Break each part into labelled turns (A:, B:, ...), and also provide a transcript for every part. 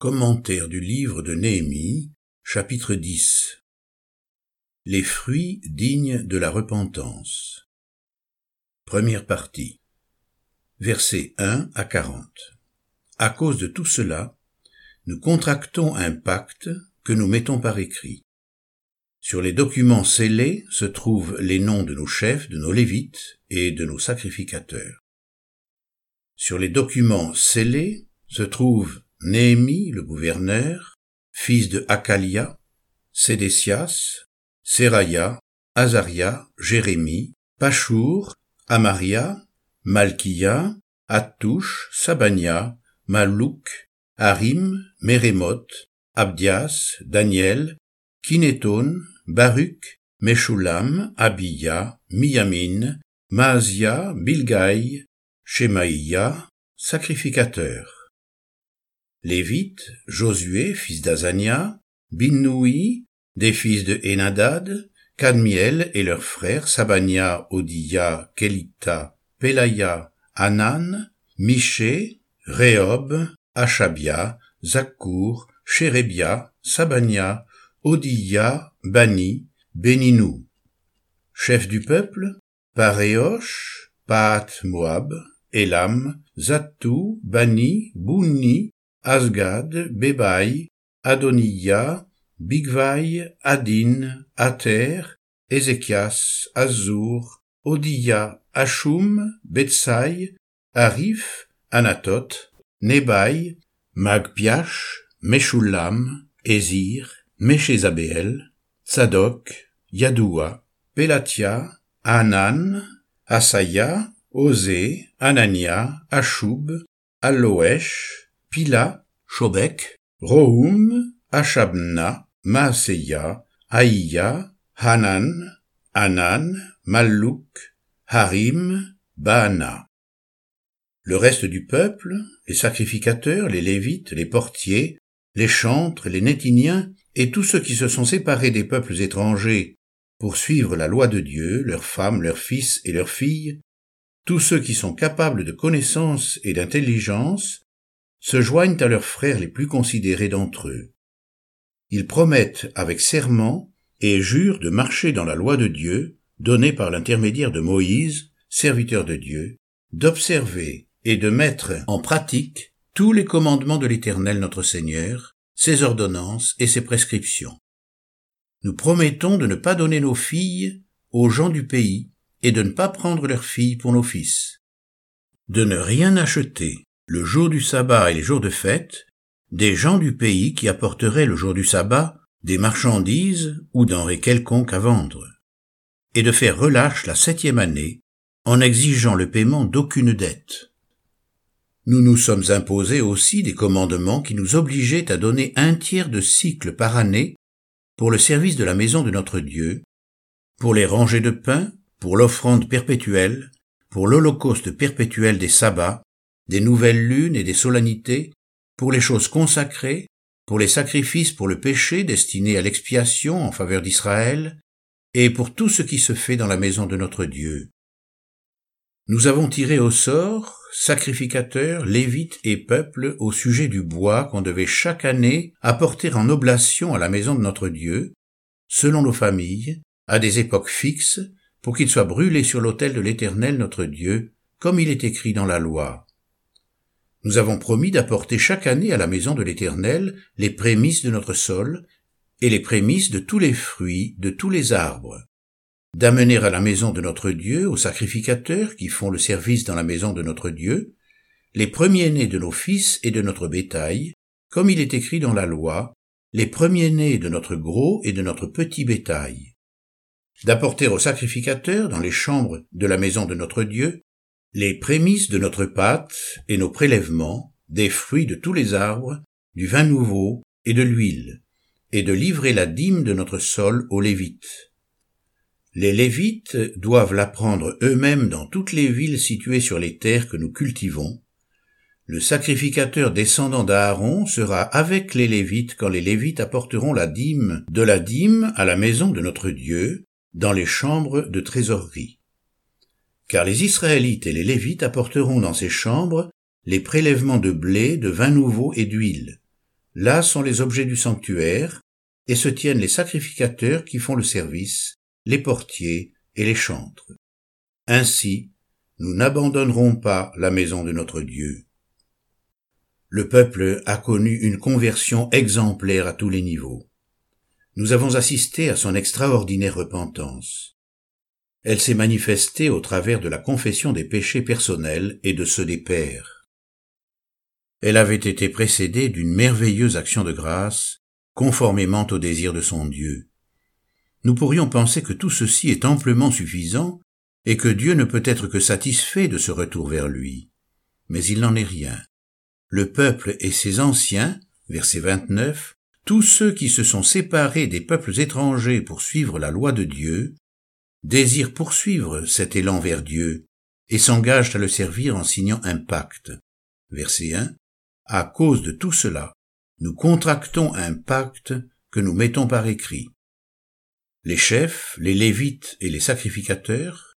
A: Commentaire du livre de Néhémie, chapitre 10 Les fruits dignes de la repentance Première partie Versets 1 à 40 À cause de tout cela, nous contractons un pacte que nous mettons par écrit. Sur les documents scellés se trouvent les noms de nos chefs, de nos lévites et de nos sacrificateurs. Sur les documents scellés se trouvent Néhémie le gouverneur, fils de Hakalia, Sédécias, Seraya, Azaria, Jérémie, Pachour, Amaria, Malkia, Attouche, Sabania, Malouk, Harim, Mérémoth, Abdias, Daniel, Kinéton, Baruch, Meshulam, Abiya, Miyamin, Maazia, Bilgaï, Shemaïa, sacrificateur. Lévite, Josué, fils d'Azania, Binnoui, des fils de Enadad, Kadmiel et leurs frères Sabania, Odia, Kelita, Pelaya, Anan, Miché, Rehob, Achabia, Zakour, Chérébia, Sabania, Odia, Bani, Beninou. Chef du peuple, Paréosh, Paat Moab, Elam, Zatou, Bani, Bouni, Asgad, Bebaï, Adoniya, Bigvai, Adin, Ater, Ézéchias, Azur, Odia, Ashum, Betsai, Arif, Anatot, Nebai, Magpiach, Meshulam, Ezir, Meshezabeel, Tzadok, Yadoua, Pelatia, Anan, Asaya, Osé, Anania, Ashub, Aloesh, Pila, Shobek, Rohum, Ashabna, Maaseya, Aïya, Hanan, Anan, Mallouk, Harim, Baana. Le reste du peuple, les sacrificateurs, les lévites, les portiers, les chantres, les nétiniens, et tous ceux qui se sont séparés des peuples étrangers pour suivre la loi de Dieu, leurs femmes, leurs fils et leurs filles, tous ceux qui sont capables de connaissance et d'intelligence, se joignent à leurs frères les plus considérés d'entre eux. Ils promettent avec serment et jurent de marcher dans la loi de Dieu, donnée par l'intermédiaire de Moïse, serviteur de Dieu, d'observer et de mettre en pratique tous les commandements de l'Éternel notre Seigneur, ses ordonnances et ses prescriptions. Nous promettons de ne pas donner nos filles aux gens du pays et de ne pas prendre leurs filles pour nos fils, de ne rien acheter le jour du sabbat et les jours de fête, des gens du pays qui apporteraient le jour du sabbat des marchandises ou denrées quelconques à vendre, et de faire relâche la septième année en exigeant le paiement d'aucune dette. Nous nous sommes imposés aussi des commandements qui nous obligeaient à donner un tiers de cycle par année pour le service de la maison de notre Dieu, pour les rangées de pain, pour l'offrande perpétuelle, pour l'holocauste perpétuel des sabbats, des nouvelles lunes et des solennités, pour les choses consacrées, pour les sacrifices pour le péché destinés à l'expiation en faveur d'Israël, et pour tout ce qui se fait dans la maison de notre Dieu. Nous avons tiré au sort sacrificateurs, lévites et peuples au sujet du bois qu'on devait chaque année apporter en oblation à la maison de notre Dieu, selon nos familles, à des époques fixes, pour qu'il soit brûlé sur l'autel de l'Éternel notre Dieu, comme il est écrit dans la loi. Nous avons promis d'apporter chaque année à la maison de l'Éternel les prémices de notre sol et les prémices de tous les fruits, de tous les arbres, d'amener à la maison de notre Dieu, aux sacrificateurs qui font le service dans la maison de notre Dieu, les premiers-nés de nos fils et de notre bétail, comme il est écrit dans la loi, les premiers-nés de notre gros et de notre petit bétail, d'apporter aux sacrificateurs dans les chambres de la maison de notre Dieu les prémices de notre pâte et nos prélèvements, des fruits de tous les arbres, du vin nouveau et de l'huile, et de livrer la dîme de notre sol aux Lévites. Les Lévites doivent la prendre eux-mêmes dans toutes les villes situées sur les terres que nous cultivons. Le sacrificateur descendant d'Aaron sera avec les Lévites quand les Lévites apporteront la dîme de la dîme à la maison de notre Dieu, dans les chambres de trésorerie car les Israélites et les Lévites apporteront dans ces chambres les prélèvements de blé, de vin nouveau et d'huile, là sont les objets du sanctuaire, et se tiennent les sacrificateurs qui font le service, les portiers et les chantres. Ainsi, nous n'abandonnerons pas la maison de notre Dieu. Le peuple a connu une conversion exemplaire à tous les niveaux. Nous avons assisté à son extraordinaire repentance. Elle s'est manifestée au travers de la confession des péchés personnels et de ceux des pères. Elle avait été précédée d'une merveilleuse action de grâce, conformément au désir de son Dieu. Nous pourrions penser que tout ceci est amplement suffisant et que Dieu ne peut être que satisfait de ce retour vers lui. Mais il n'en est rien. Le peuple et ses anciens, verset 29, tous ceux qui se sont séparés des peuples étrangers pour suivre la loi de Dieu, désirent poursuivre cet élan vers Dieu et s'engagent à le servir en signant un pacte. Verset 1. À cause de tout cela, nous contractons un pacte que nous mettons par écrit. Les chefs, les lévites et les sacrificateurs,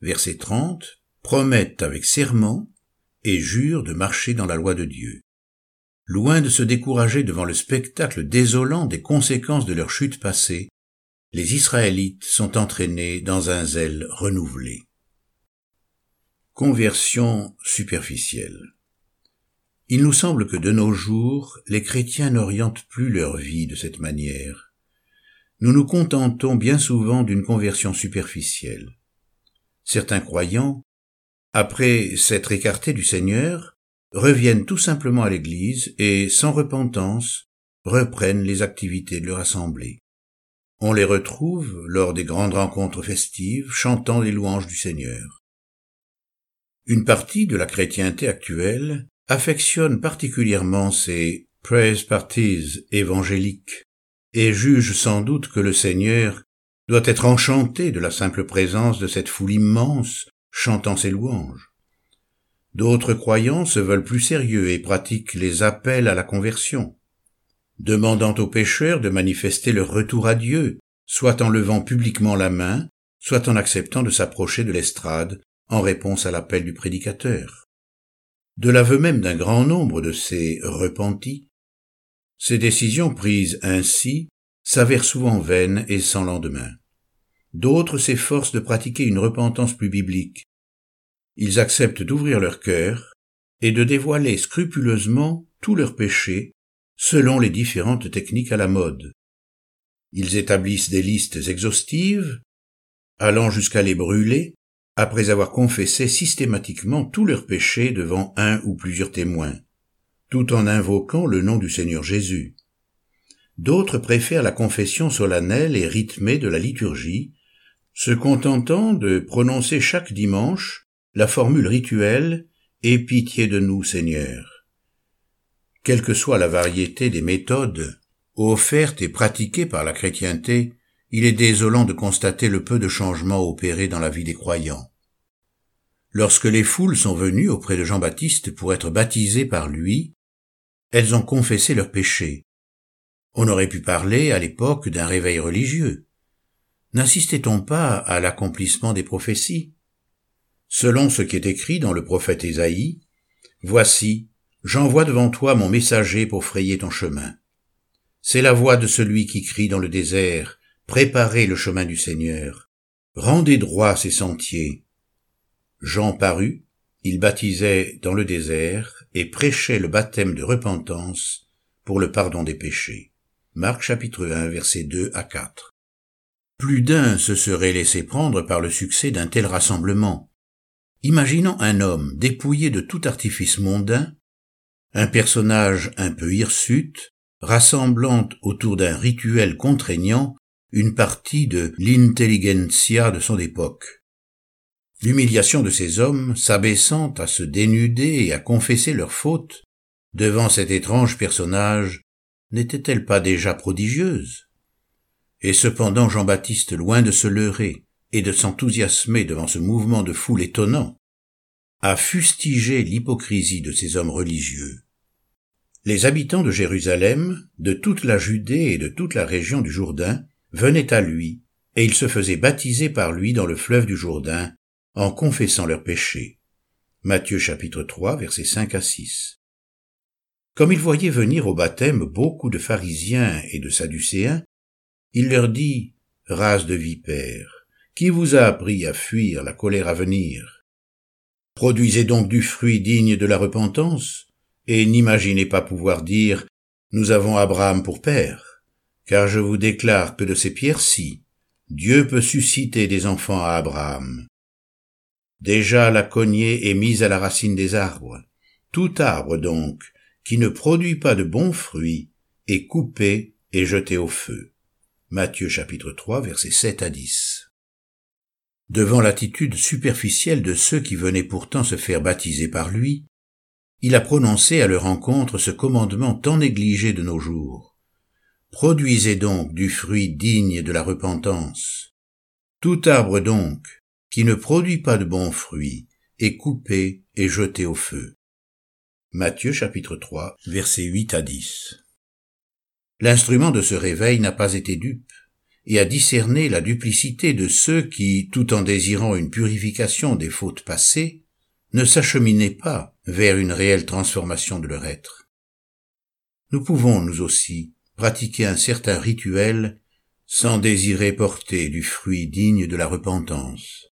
A: verset 30, promettent avec serment et jurent de marcher dans la loi de Dieu. Loin de se décourager devant le spectacle désolant des conséquences de leur chute passée, les Israélites sont entraînés dans un zèle renouvelé. Conversion superficielle. Il nous semble que de nos jours, les chrétiens n'orientent plus leur vie de cette manière. Nous nous contentons bien souvent d'une conversion superficielle. Certains croyants, après s'être écartés du Seigneur, reviennent tout simplement à l'Église et, sans repentance, reprennent les activités de leur assemblée. On les retrouve lors des grandes rencontres festives chantant les louanges du Seigneur. Une partie de la chrétienté actuelle affectionne particulièrement ces praise parties évangéliques et juge sans doute que le Seigneur doit être enchanté de la simple présence de cette foule immense chantant ses louanges. D'autres croyants se veulent plus sérieux et pratiquent les appels à la conversion, demandant aux pécheurs de manifester leur retour à Dieu, soit en levant publiquement la main, soit en acceptant de s'approcher de l'estrade en réponse à l'appel du prédicateur. De l'aveu même d'un grand nombre de ces repentis, ces décisions prises ainsi s'avèrent souvent vaines et sans lendemain. D'autres s'efforcent de pratiquer une repentance plus biblique, ils acceptent d'ouvrir leur cœur et de dévoiler scrupuleusement tous leurs péchés selon les différentes techniques à la mode. Ils établissent des listes exhaustives, allant jusqu'à les brûler, après avoir confessé systématiquement tous leurs péchés devant un ou plusieurs témoins, tout en invoquant le nom du Seigneur Jésus. D'autres préfèrent la confession solennelle et rythmée de la liturgie, se contentant de prononcer chaque dimanche la formule rituelle Aie pitié de nous, Seigneur. Quelle que soit la variété des méthodes offertes et pratiquées par la chrétienté, il est désolant de constater le peu de changements opérés dans la vie des croyants. Lorsque les foules sont venues auprès de Jean-Baptiste pour être baptisées par lui, elles ont confessé leurs péchés. On aurait pu parler à l'époque d'un réveil religieux. N'assistait-on pas à l'accomplissement des prophéties? Selon ce qui est écrit dans le prophète Ésaïe, Voici, j'envoie devant toi mon messager pour frayer ton chemin. C'est la voix de celui qui crie dans le désert, Préparez le chemin du Seigneur, rendez droit ses sentiers. Jean parut, il baptisait dans le désert et prêchait le baptême de repentance pour le pardon des péchés. Marc chapitre 1 versets 2 à 4. Plus d'un se serait laissé prendre par le succès d'un tel rassemblement, Imaginons un homme dépouillé de tout artifice mondain, un personnage un peu hirsute, rassemblant autour d'un rituel contraignant une partie de l'intelligentsia de son époque. L'humiliation de ces hommes, s'abaissant à se dénuder et à confesser leurs fautes devant cet étrange personnage, n'était-elle pas déjà prodigieuse? Et cependant Jean-Baptiste, loin de se leurrer, et de s'enthousiasmer devant ce mouvement de foule étonnant, a fustigé l'hypocrisie de ces hommes religieux. Les habitants de Jérusalem, de toute la Judée et de toute la région du Jourdain venaient à lui, et ils se faisaient baptiser par lui dans le fleuve du Jourdain, en confessant leurs péchés. Matthieu chapitre 3 versets 5 à 6. Comme il voyait venir au baptême beaucoup de pharisiens et de sadducéens, il leur dit, Race de vipères, qui vous a appris à fuir la colère à venir? Produisez donc du fruit digne de la repentance, et n'imaginez pas pouvoir dire, Nous avons Abraham pour père, car je vous déclare que de ces pierres-ci, Dieu peut susciter des enfants à Abraham. Déjà la cognée est mise à la racine des arbres. Tout arbre donc, qui ne produit pas de bons fruits, est coupé et jeté au feu. Matthieu chapitre 3 versets 7 à 10. Devant l'attitude superficielle de ceux qui venaient pourtant se faire baptiser par lui, il a prononcé à leur encontre ce commandement tant négligé de nos jours. Produisez donc du fruit digne de la repentance. Tout arbre donc, qui ne produit pas de bons fruits, est coupé et jeté au feu. Matthieu chapitre 3 versets 8 à 10. L'instrument de ce réveil n'a pas été dupe et a discerné la duplicité de ceux qui, tout en désirant une purification des fautes passées, ne s'acheminaient pas vers une réelle transformation de leur être. Nous pouvons, nous aussi, pratiquer un certain rituel sans désirer porter du fruit digne de la repentance.